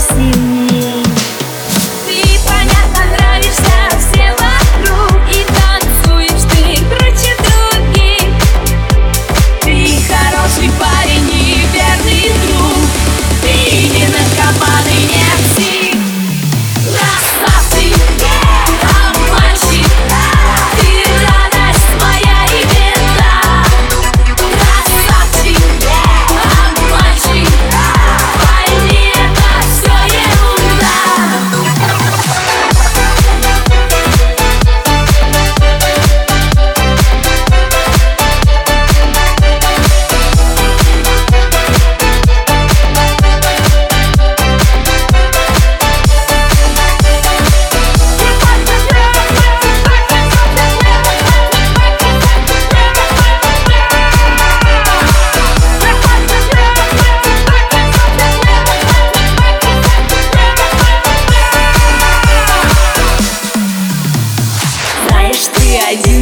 see you.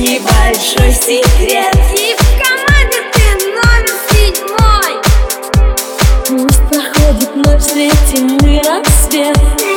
небольшой секрет. И в команде ты номер седьмой. Пусть проходит ночь, светим мы рассвет